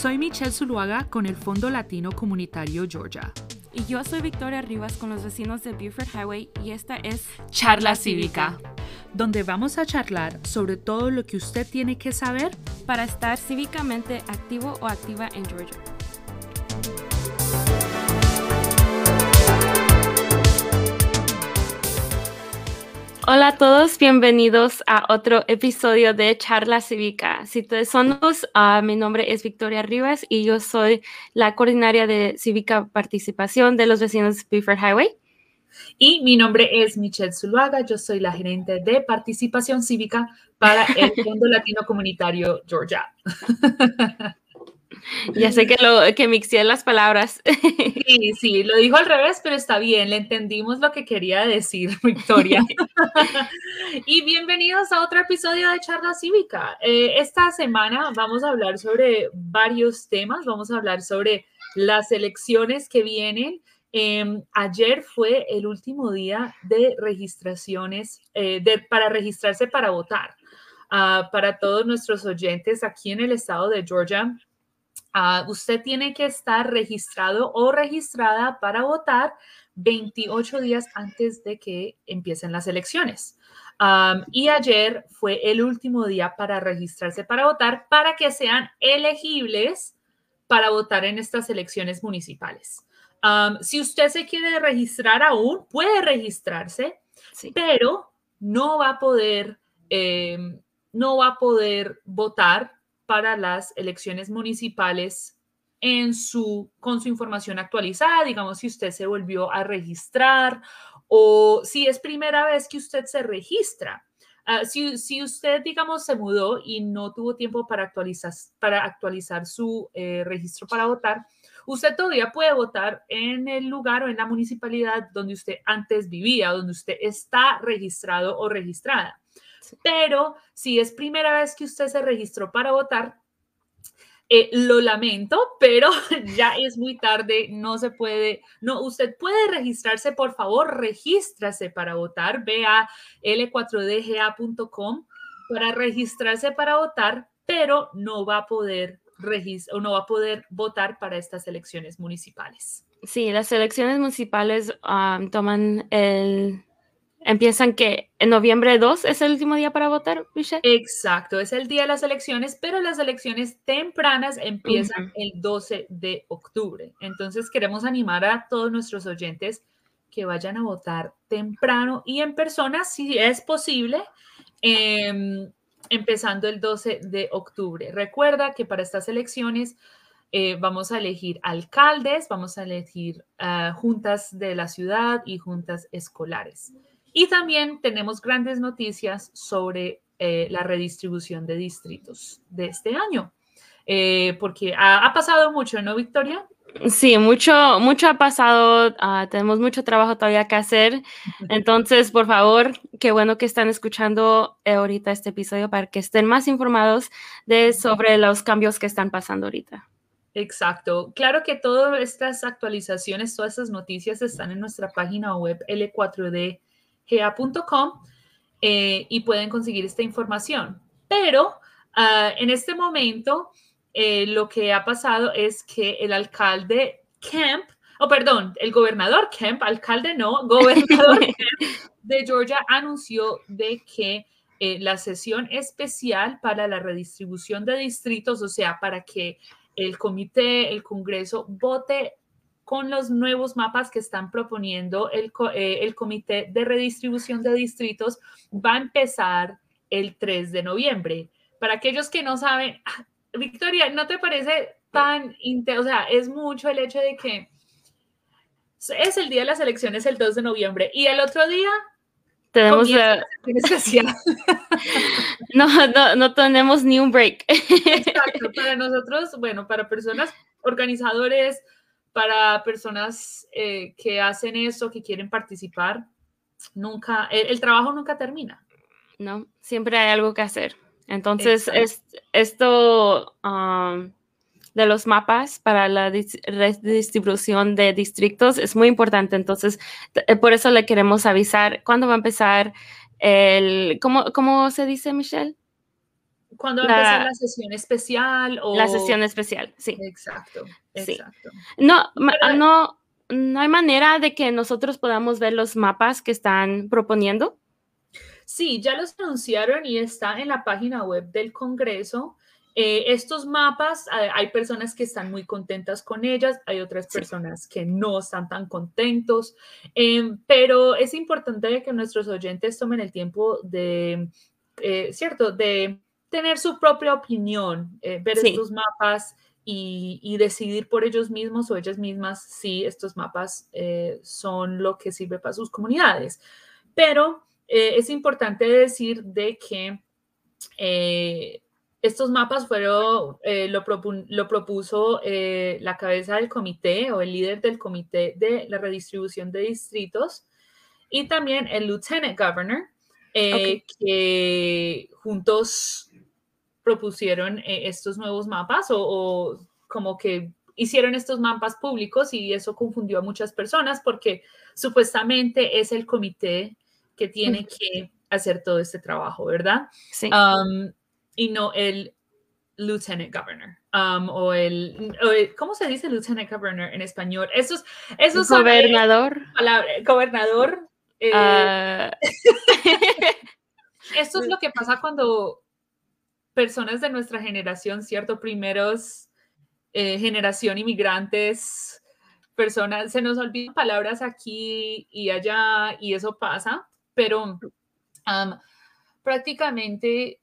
Soy Michelle Zuluaga con el Fondo Latino Comunitario Georgia. Y yo soy Victoria Rivas con los vecinos de Buford Highway y esta es Charla Cívica, donde vamos a charlar sobre todo lo que usted tiene que saber para estar cívicamente activo o activa en Georgia. Hola a todos, bienvenidos a otro episodio de Charla Cívica. Si ustedes son dos, ah, mi nombre es Victoria Rivas y yo soy la coordinaria de Cívica Participación de los vecinos de Buford Highway. Y mi nombre es Michelle Zuluaga, yo soy la gerente de participación cívica para el Fondo Latino Comunitario Georgia. Ya sé que, lo, que mixé las palabras. Sí, sí, lo dijo al revés, pero está bien, le entendimos lo que quería decir, Victoria. Y bienvenidos a otro episodio de Charla Cívica. Eh, esta semana vamos a hablar sobre varios temas, vamos a hablar sobre las elecciones que vienen. Em, ayer fue el último día de registraciones, eh, de, para registrarse para votar. Ah, para todos nuestros oyentes aquí en el estado de Georgia, Ah, usted tiene que estar registrado o registrada para votar 28 días antes de que empiecen las elecciones. y ayer fue el último día para registrarse para votar para que sean elegibles para votar en estas elecciones municipales. si usted se quiere registrar aún, puede registrarse, pero no va a poder, em, no va a poder votar para las elecciones municipales en su, con su información actualizada, digamos, si usted se volvió a registrar o si es primera vez que usted se registra. Ah, si, si, usted, digamos, se mudó y no tuvo tiempo para actualizar, para actualizar su eh, registro para votar, usted todavía puede votar en el lugar o en la municipalidad donde usted antes vivía, donde usted está registrado o registrada. Pero si es primera vez que usted se registró para votar, eh, lo lamento, pero ya es muy tarde, no se puede, no, usted puede registrarse, por favor, regístrase para votar, ve a l4dga.com para registrarse para votar, pero no va a poder o no va a poder votar para estas elecciones municipales. Sí, las elecciones municipales toman el empiezan que en noviembre 2 es el último día para votar, Michelle. Exacto, es el día de las elecciones, pero las elecciones tempranas empiezan el 12 de octubre. Entonces queremos animar a todos nuestros oyentes que vayan a votar temprano y en persona, si es posible, em, empezando el 12 de octubre. Recuerda que para estas elecciones eh, vamos a elegir alcaldes, vamos a elegir ah, juntas de la ciudad y juntas escolares. Y también tenemos grandes noticias sobre eh, la redistribución de distritos de este año, eh, porque ha, pasado mucho, ¿no, Victoria? Sí, mucho, mucho ha pasado, ah, tenemos mucho trabajo todavía que hacer. Entonces, por favor, qué bueno que están escuchando eh, ahorita este episodio para que estén más informados de sobre los cambios que están pasando ahorita. Exacto. Claro que todas estas actualizaciones, todas estas noticias están en nuestra página web L4D gea.com eh, y pueden conseguir esta información. Pero ah, en este momento eh, lo que ha pasado es que el alcalde Kemp, o oh, perdón, el gobernador Kemp, alcalde no, gobernador Kemp de Georgia anunció de que eh, la sesión especial para la redistribución de distritos, o sea, para que el comité, el Congreso vote con los nuevos mapas que están proponiendo el, eh, el Comité de Redistribución de Distritos, va a empezar el 3 de noviembre. Para aquellos que no saben, ah, Victoria, ¿no te parece tan, o sea, es mucho el hecho de que es el día de las elecciones el 2 de noviembre y el otro día tenemos no, no, no tenemos ni un break. Exacto, para nosotros, bueno, para personas, organizadores, para personas eh, que hacen eso, que quieren participar, nunca, el, trabajo nunca termina. No, siempre hay algo que hacer. Entonces, es, esto um, de los mapas para la redistribución de distritos es muy importante. Entonces, eh, por eso le queremos avisar cuándo va a empezar el, ¿cómo, cómo se dice, Michelle? ¿Cuándo va a empezar la sesión especial? O... La sesión especial, sí. Exacto, exacto. No, no, no hay manera de que nosotros podamos ver los mapas que están proponiendo. Sí, ya los anunciaron y está en la página web del Congreso. Eh, estos mapas, hay personas que están muy contentas con ellas, hay otras personas que no están tan contentos, em, pero es importante que nuestros oyentes tomen el tiempo de, eh, ¿cierto?, de tener su propia opinión, eh, ver estos mapas y, decidir por ellos mismos o ellas mismas si estos mapas son lo que sirve para sus comunidades. Pero es importante decir de que estos mapas fueron, eh, lo, propuso eh, la cabeza del comité o el líder del comité de la redistribución de distritos y también el lieutenant governor, eh, que juntos propusieron estos nuevos mapas o, como que hicieron estos mapas públicos y eso confundió a muchas personas porque supuestamente es el comité que tiene que hacer todo este trabajo, ¿verdad? Sí. Um, y no el lieutenant governor um, o, el, ¿cómo se dice lieutenant governor en español? Esos, esos gobernador. gobernador. Eh, ah. esto es lo que pasa cuando personas de nuestra generación, ¿cierto? Primeros eh, generación inmigrantes, personas, se nos olvidan palabras aquí y allá y eso pasa, pero prácticamente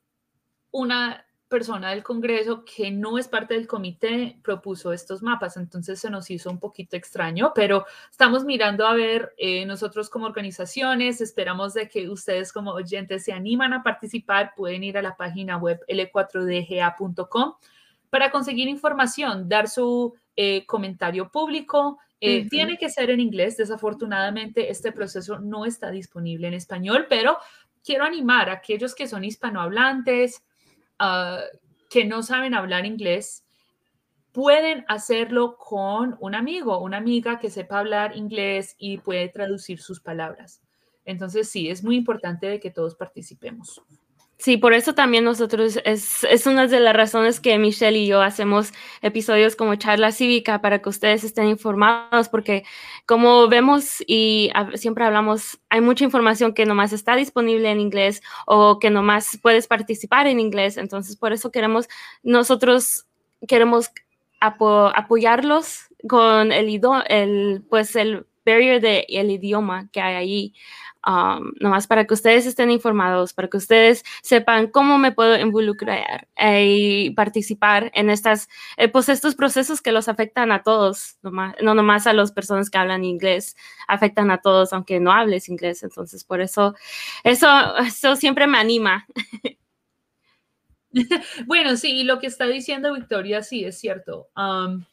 una persona del Congreso que no es parte del comité propuso estos mapas, entonces se nos hizo un poquito extraño, pero estamos mirando a ver eh, nosotros como organizaciones, esperamos de que ustedes como oyentes se animan a participar, pueden ir a la página web l4dga.com para conseguir información, dar su eh, comentario público. Eh, tiene que ser en inglés, desafortunadamente este proceso no está disponible en español, pero quiero animar a aquellos que son hispanohablantes, Ah, que no saben hablar inglés pueden hacerlo con un amigo, una amiga que sepa hablar inglés y puede traducir sus palabras. Entonces, sí, es muy importante que todos participemos. Sí, por eso también nosotros es, es, una de las razones que Michelle y yo hacemos episodios como charla cívica para que ustedes estén informados, porque como vemos y siempre hablamos, hay mucha información que nomás está disponible en inglés o que nomás puedes participar en inglés. Entonces, por eso queremos, nosotros queremos apoyarlos con el, el, pues el barrier del el idioma que hay ahí. Um, nomás para que ustedes estén informados, para que ustedes sepan cómo me puedo involucrar y participar en estas, eh, pues estos procesos que los afectan a todos, no nomás a las personas que hablan inglés, afectan a todos, aunque no hables inglés. Entonces, por eso, eso, eso siempre me anima. Bueno, sí, lo que está diciendo Victoria, sí, es cierto. Um,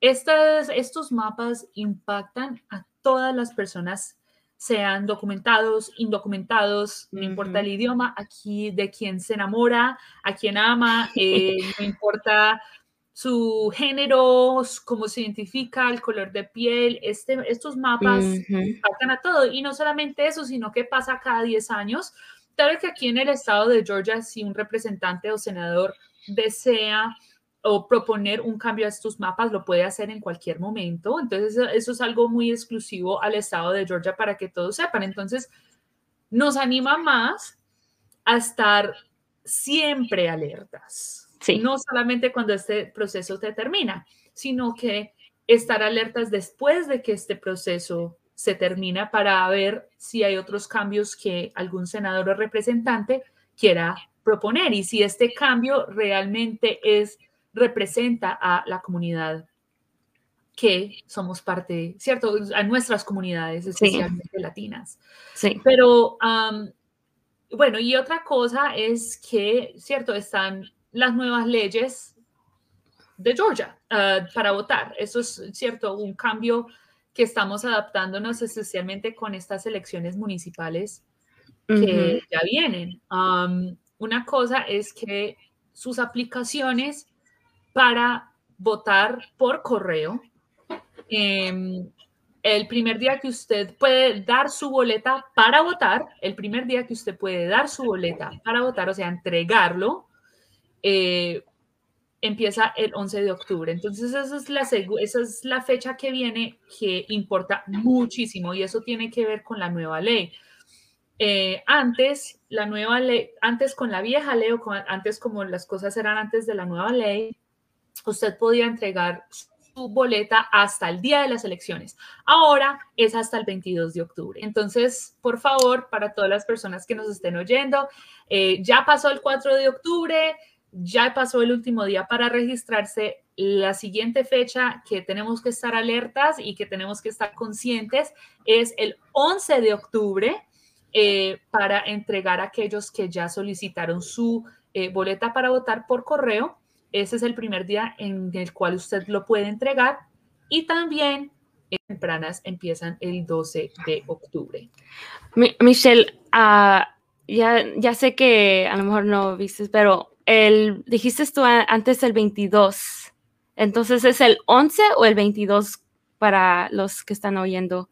estos mapas impactan a todas las personas sean documentados, indocumentados, no importa el idioma, aquí de quien se enamora, a quien ama, eh, no importa su género, cómo se identifica, el color de piel, este, estos mapas uh a todo. Y no solamente eso, sino que pasa cada 10 años. Tal vez que aquí en el estado de Georgia, si un representante o senador desea o proponer un cambio a estos mapas lo puede hacer en cualquier momento. Entonces, eso es algo muy exclusivo al estado de Georgia para que todos sepan. Entonces, nos anima más a estar siempre alertas. No solamente cuando este proceso te termina, sino que estar alertas después de que este proceso se termina para ver si hay otros cambios que algún senador o representante quiera proponer y si este cambio realmente es representa a la comunidad que somos parte, ¿cierto? A nuestras comunidades, especialmente latinas. Sí. Pero, bueno, y otra cosa es que, ¿cierto? Están las nuevas leyes de Georgia ah, para votar. Eso es, ¿cierto? Un cambio que estamos adaptándonos especialmente con estas elecciones municipales que ya vienen. una cosa es que sus aplicaciones para votar por correo. Em, el primer día que usted puede dar su boleta para votar, el primer día que usted puede dar su boleta para votar, o sea, entregarlo, eh, empieza el 11 de octubre. Entonces, esa es, la, esa es la fecha que viene que importa muchísimo y eso tiene que ver con la nueva ley. Eh, antes, la nueva ley, antes con la vieja ley o antes como las cosas eran antes de la nueva ley, usted podía entregar su boleta hasta el día de las elecciones. Ahora es hasta el 22 de octubre. Entonces, por favor, para todas las personas que nos estén oyendo, eh, ya pasó el 4 de octubre, ya pasó el último día para registrarse. La siguiente fecha que tenemos que estar alertas y que tenemos que estar conscientes es el 11 de octubre eh, para entregar a aquellos que ya solicitaron su eh, boleta para votar por correo. Ese es el primer día en el cual usted lo puede entregar y también tempranas empiezan el 12 de octubre. Michelle, ah, ya, ya sé que a lo mejor no viste, pero el, dijiste tú antes el 22. Entonces, ¿es el 11 o el 22 para los que están oyendo?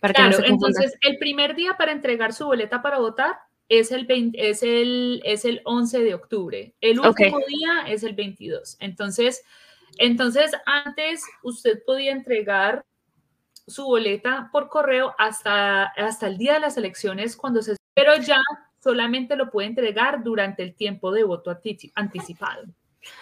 Para claro, entonces el primer día para entregar su boleta para votar es el, es el, es el 11 de octubre. El último día es el 22. Entonces, entonces, antes usted podía entregar su boleta por correo hasta, hasta el día de las elecciones cuando se... Pero ya solamente lo puede entregar durante el tiempo de voto anticipado.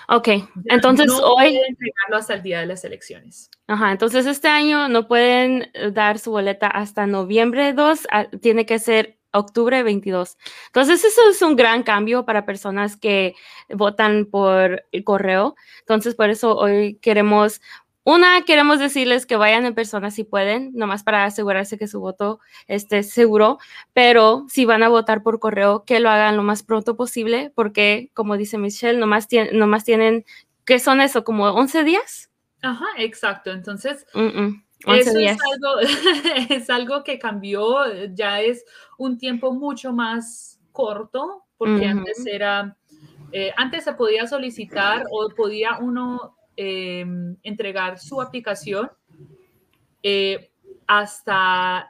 Ok, entonces no hoy... Puede entregarlo hasta el día de las elecciones. Ajá, entonces este año no pueden dar su boleta hasta noviembre 2, ah, tiene que ser octubre 22. Entonces eso es un gran cambio para personas que votan por el correo. Entonces por eso hoy queremos una, queremos decirles que vayan en persona si pueden, nomás para asegurarse que su voto esté seguro, pero si van a votar por correo, que lo hagan lo más pronto posible, porque como dice Michelle, nomás, nomás tienen, ¿qué son eso? ¿Como 11 días? Ajá, exacto. Entonces, eso Es, algo, es algo que cambió, ya es un tiempo mucho más corto, porque antes era, eh, antes se podía solicitar o podía uno Em, entregar su aplicación eh, hasta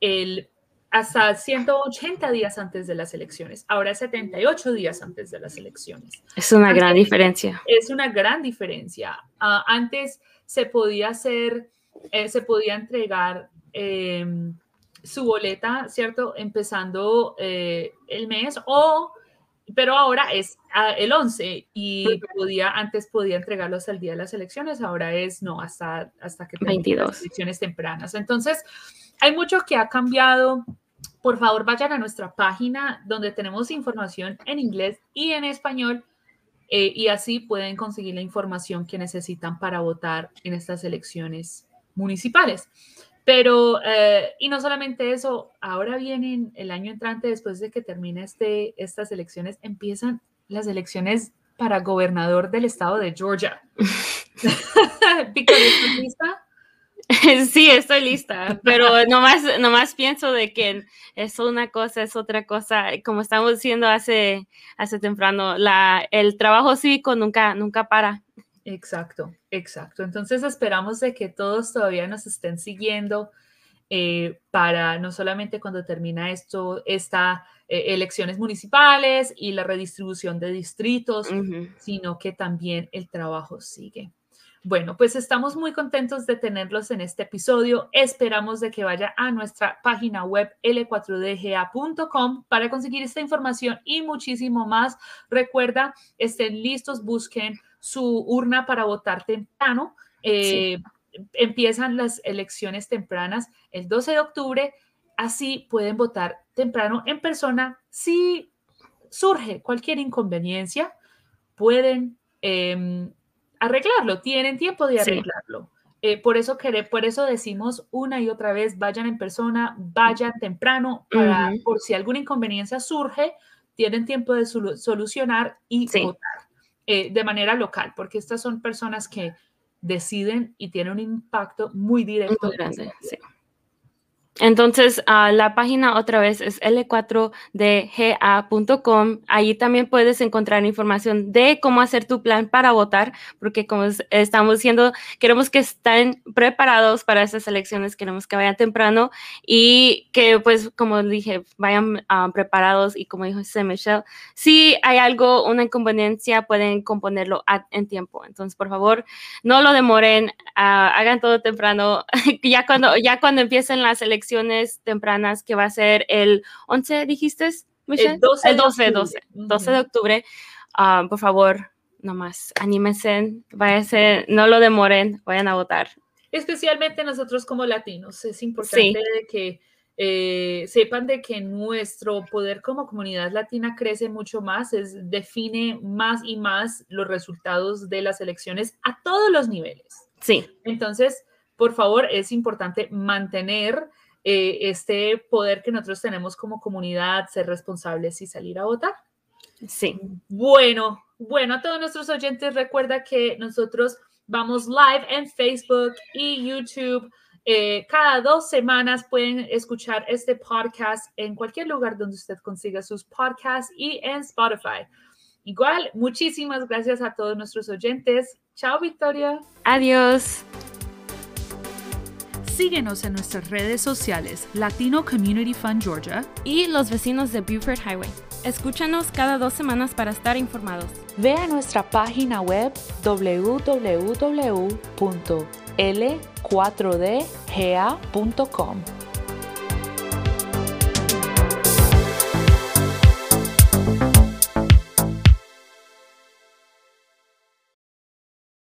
el hasta 180 días antes de las elecciones. Ahora 78 días antes de las elecciones. Es una gran diferencia. Es una gran diferencia. Ah, antes se podía hacer, eh, se podía entregar em, su boleta, ¿cierto? Empezando eh, el mes o pero ahora es el 11 y podía, antes podía entregarlos al día de las elecciones, ahora es no, hasta, hasta que 22. las elecciones tempranas. Entonces, hay mucho que ha cambiado. Por favor, vayan a nuestra página donde tenemos información en inglés y en español eh, y así pueden conseguir la información que necesitan para votar en estas elecciones municipales. Pero, eh, y no solamente eso, ahora vienen el año entrante, después de que termine este, estas elecciones, empiezan las elecciones para gobernador del estado de Georgia. Victoria, ¿estás lista? Sí, estoy lista, pero nomás, nomás pienso de que es una cosa, es otra cosa. Como estamos diciendo hace, hace temprano, la, el trabajo cívico nunca, nunca para. Exacto, exacto. Entonces esperamos de que todos todavía nos estén siguiendo eh, para no solamente cuando termina esto, esta eh, elecciones municipales y la redistribución de distritos, sino que también el trabajo sigue. Bueno, pues estamos muy contentos de tenerlos en este episodio. Esperamos de que vaya a nuestra página web l4dga.com para conseguir esta información y muchísimo más. Recuerda, estén listos, busquen su urna para votar temprano. Eh, empiezan las elecciones tempranas el 12 de octubre, así pueden votar temprano en persona. Si surge cualquier inconveniencia, pueden em, arreglarlo, tienen tiempo de arreglarlo. Eh, por, eso por eso decimos una y otra vez, vayan en persona, vayan temprano, para, por si alguna inconveniencia surge, tienen tiempo de solucionar y votar. Eh, de manera local, porque estas son personas que deciden y tienen un impacto muy directo. grande, sí. Entonces, ah, la página otra vez es l4dga.com. Ahí también puedes encontrar información de cómo hacer tu plan para votar, porque como estamos diciendo, queremos que estén preparados para esas elecciones, queremos que vayan temprano y que, pues, como dije, vayan ah, preparados y como dijo Michelle, si hay algo, una inconveniencia, pueden componerlo en tiempo. Entonces, por favor, no lo demoren, ah, hagan todo temprano. ya, cuando, ya cuando empiecen las elecciones, tempranas que va a ser el 11, dijiste, Michelle? El 12, el 12, 12, 12 de octubre. Ah, por favor, nomás anímense, váyanse, no lo demoren, vayan a votar. Especialmente nosotros como latinos, es importante que eh, sepan de que nuestro poder como comunidad latina crece mucho más, es, define más y más los resultados de las elecciones a todos los niveles. Sí. Entonces, por favor, es importante mantener eh, este poder que nosotros tenemos como comunidad, ser responsables y salir a votar. Sí. Bueno, bueno, a todos nuestros oyentes, recuerda que nosotros vamos live en Facebook y YouTube. Eh, cada dos semanas pueden escuchar este podcast en cualquier lugar donde usted consiga sus podcasts y en Spotify. Igual, muchísimas gracias a todos nuestros oyentes. Chao, Victoria. Adiós. Síguenos en nuestras redes sociales Latino Community Fund Georgia y los vecinos de Buford Highway. Escúchanos cada dos semanas para estar informados. Ve a nuestra página web www.l4dga.com.